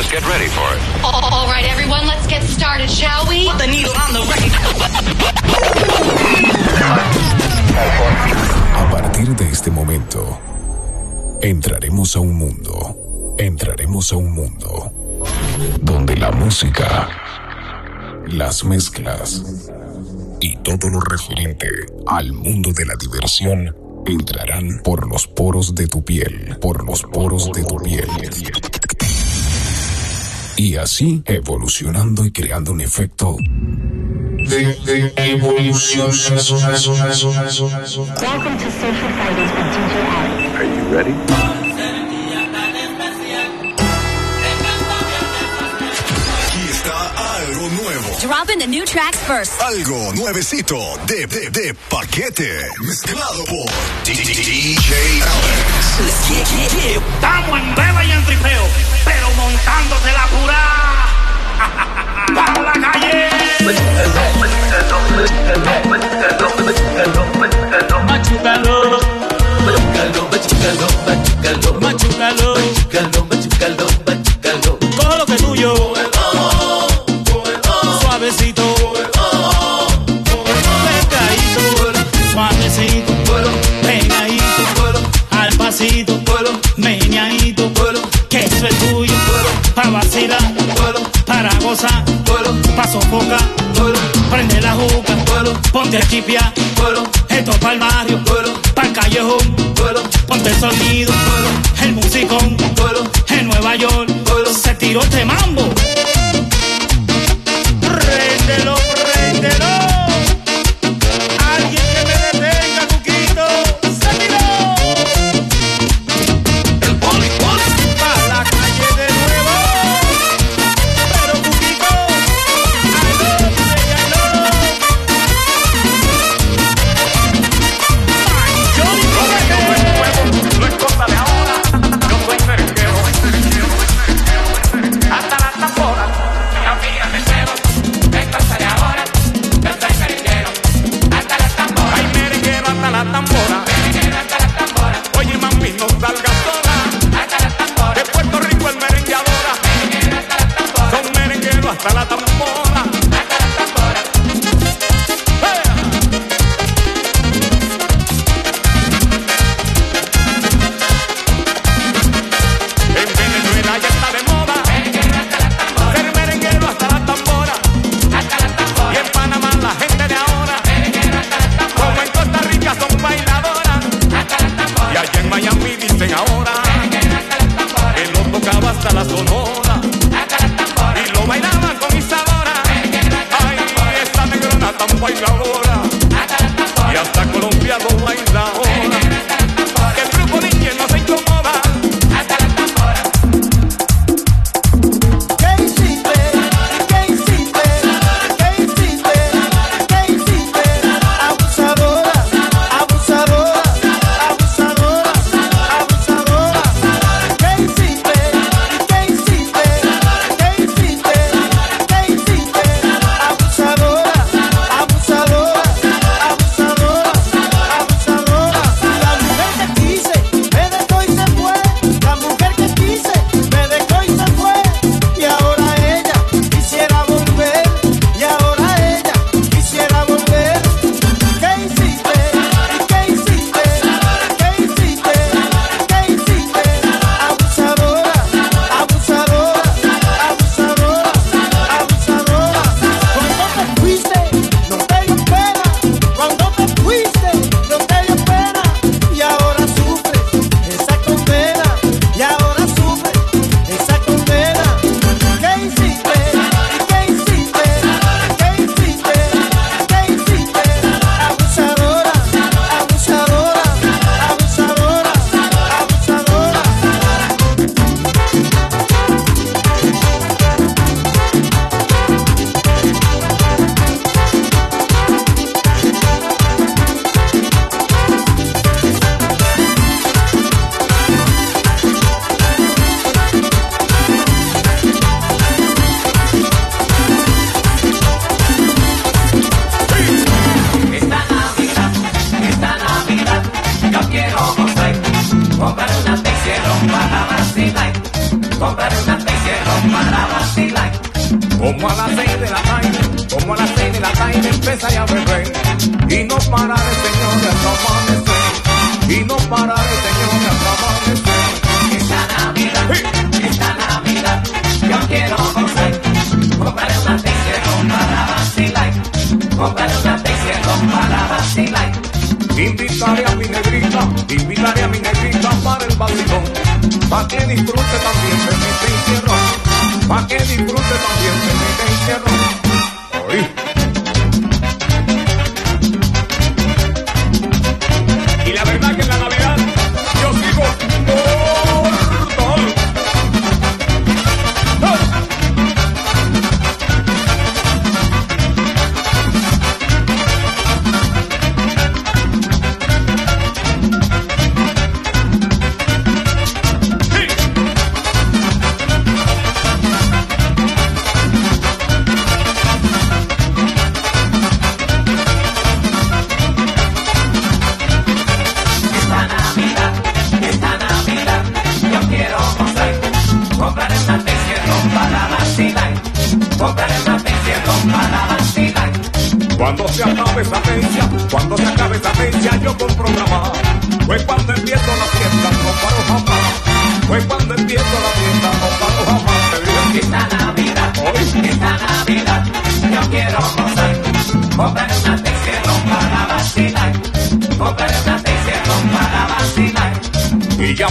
must get ready for it. All right, everyone, let's get started, shall we? Put the needle on the record. A partir de este momento, entraremos a un mundo, entraremos a un mundo donde la música, las mezclas y todo lo referente al mundo de la diversión entrarán por los poros de tu piel, por los poros de tu piel. Y así evolucionando y creando un efecto de, de evolución. Welcome to Social Fridays with DJ Adam. Are you ready? Aquí está algo nuevo. Dropping the new tracks first. Algo nuevecito de, de, de paquete. Mezclado por DJ Alex. Estamos en beba y en tripeo, pero montándote la pura. ¡Vamos a la calle! Machucalo. Machucalo. Coge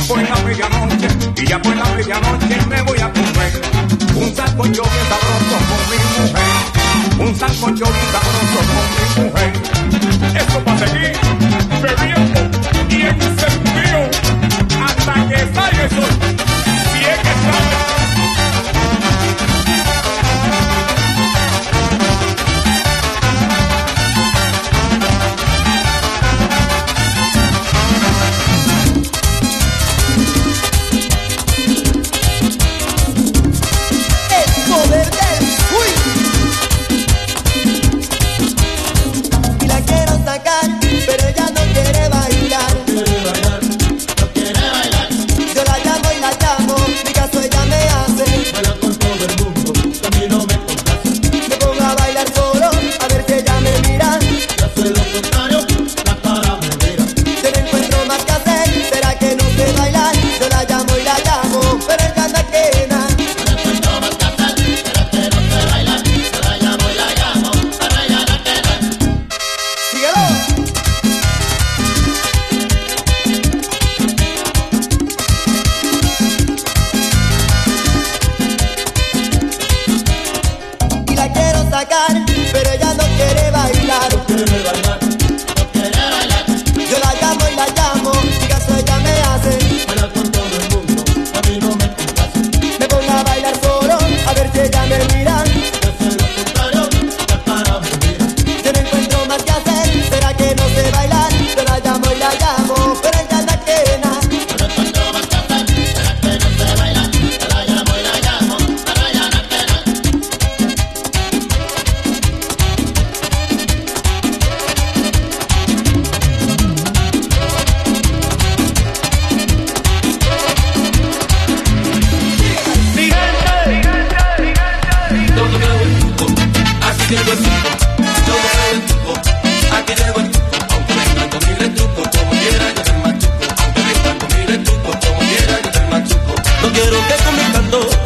por la medianoche, y ya por la medianoche me voy a comer un sancocho bien sabroso con mi mujer, un sancocho bien sabroso con mi mujer.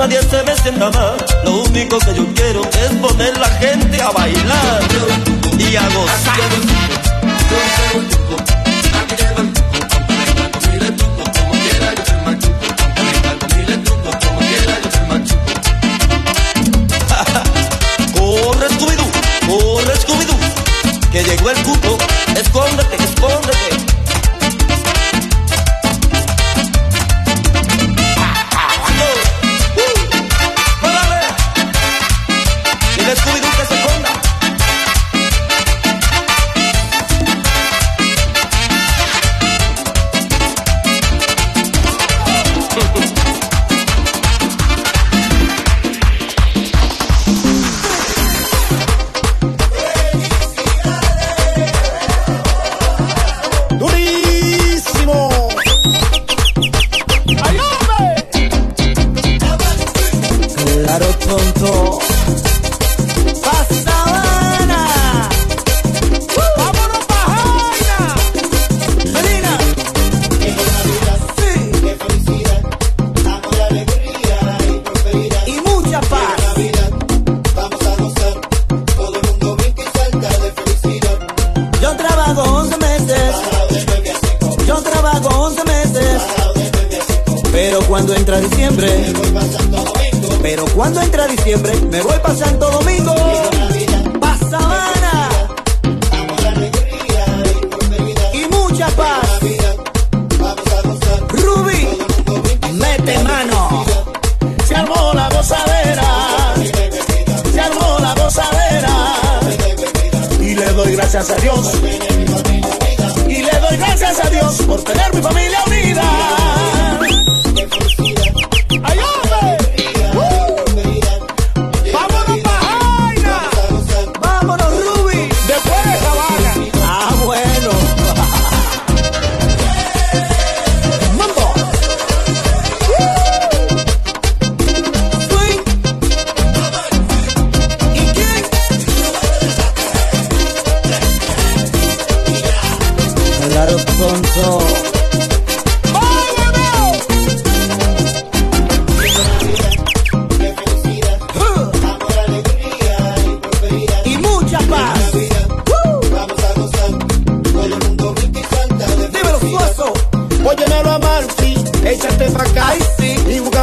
nadie se me sienta mal. Lo único que yo quiero es poner la gente a bailar y a gozar. cuando entra diciembre, me voy para Santo Domingo. Pero cuando entra diciembre, me voy para Santo Domingo. Pa' Y mucha paz. Ruby, mete mano. Se armó la gozadera. Se armó la gozadera. Y le doy gracias a Dios. Y le doy gracias a Dios por tener mi familia unida.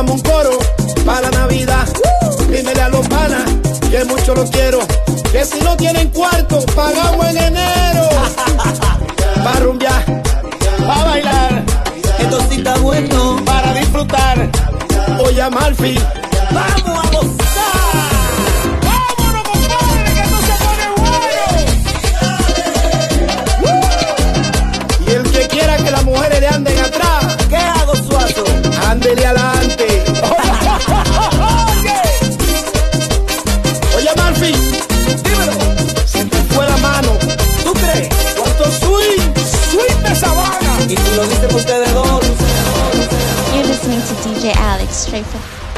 hagamos un coro para la Navidad. Dímele a los panas que mucho lo quiero. Que si no tienen cuarto, pagamos en enero. para rumbear, para bailar. Esto sí está bueno. Para disfrutar. Oye, Amalfi You're listening to DJ Alex, straight from.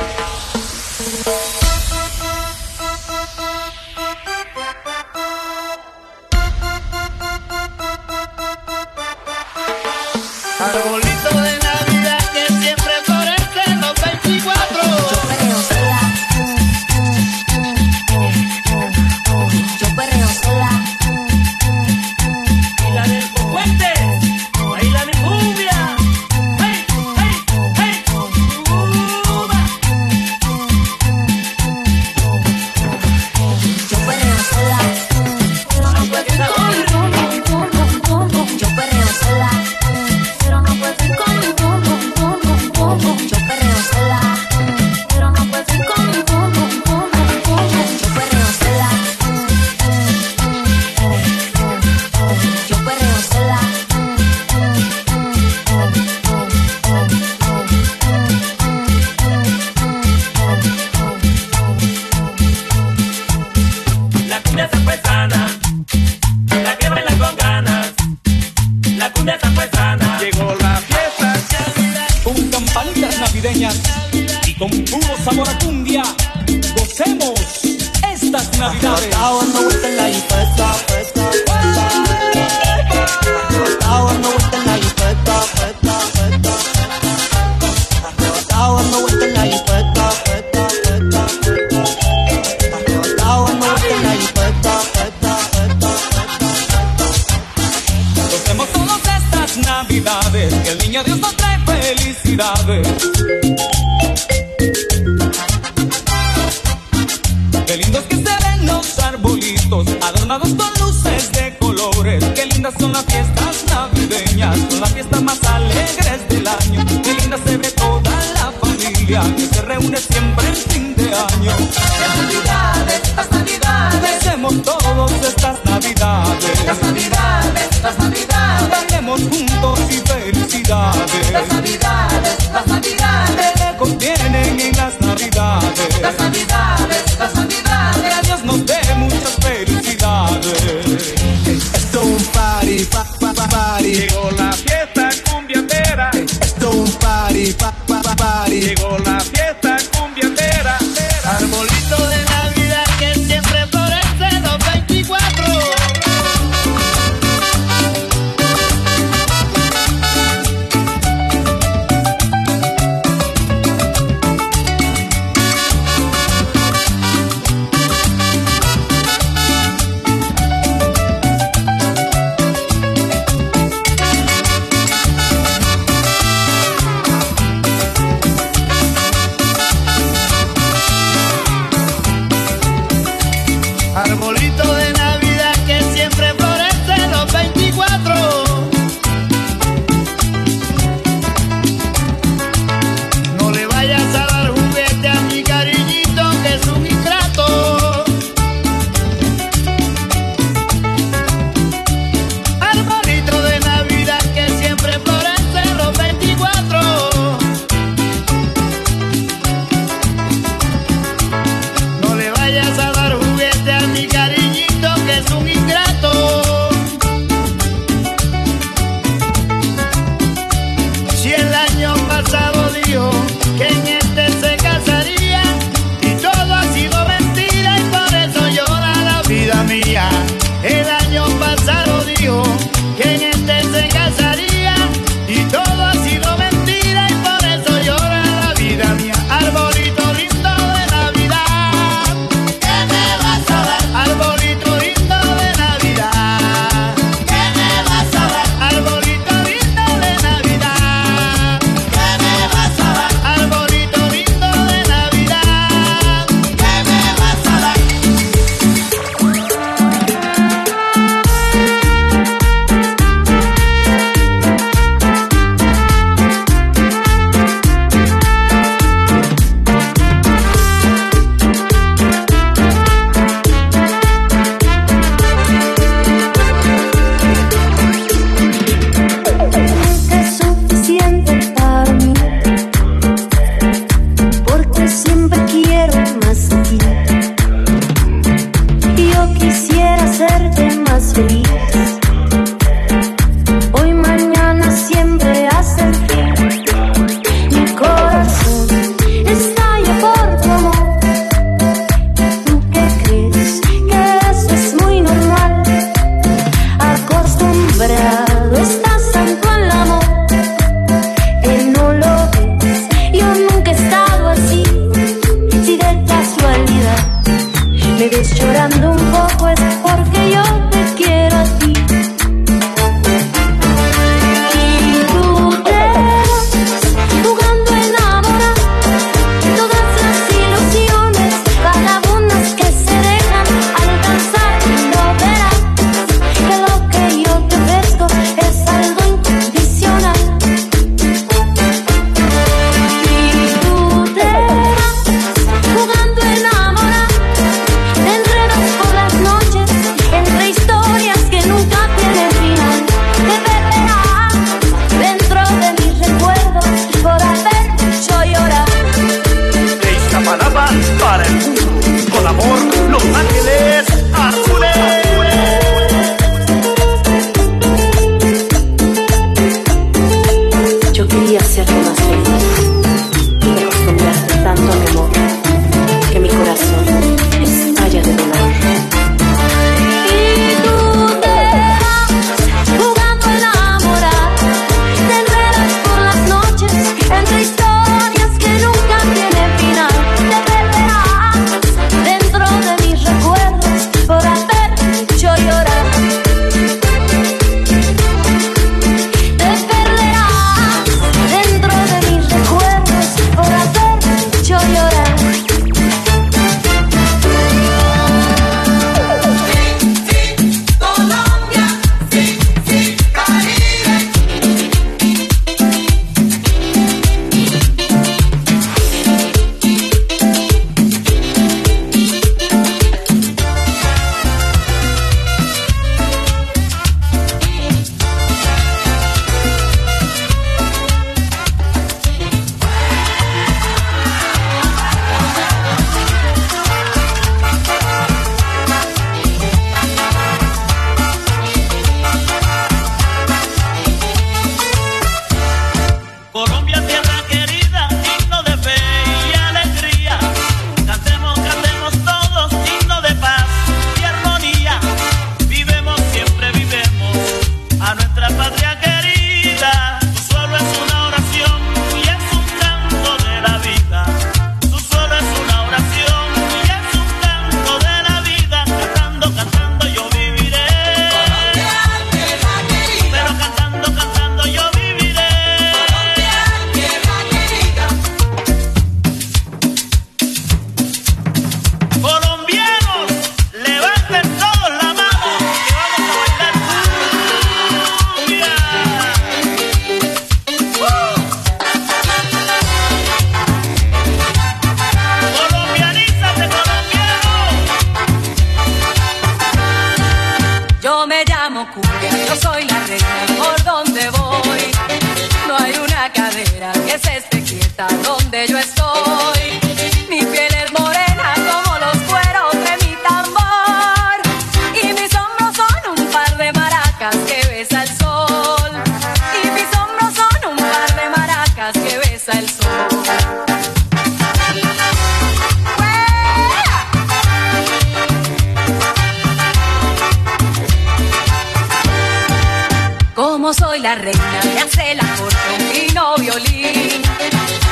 Navidades, que el niño Dios nos trae felicidades. Las navidades, las navidades. Hacemos todos estas navidades. Las navidades, las navidades. Bailemos juntos y felicidades. Las navidades. locura, yo soy la reina por donde voy. No hay una cadera que se esté quieta donde yo estoy.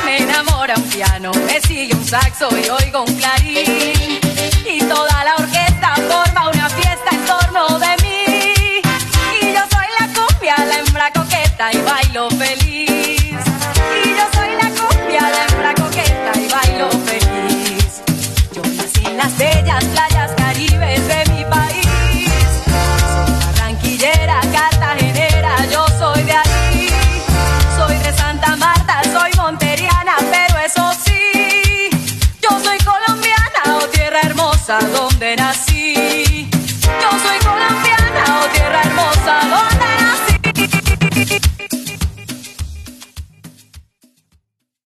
Me enamora un piano, me sigue un saxo y oigo un clarín. Y toda la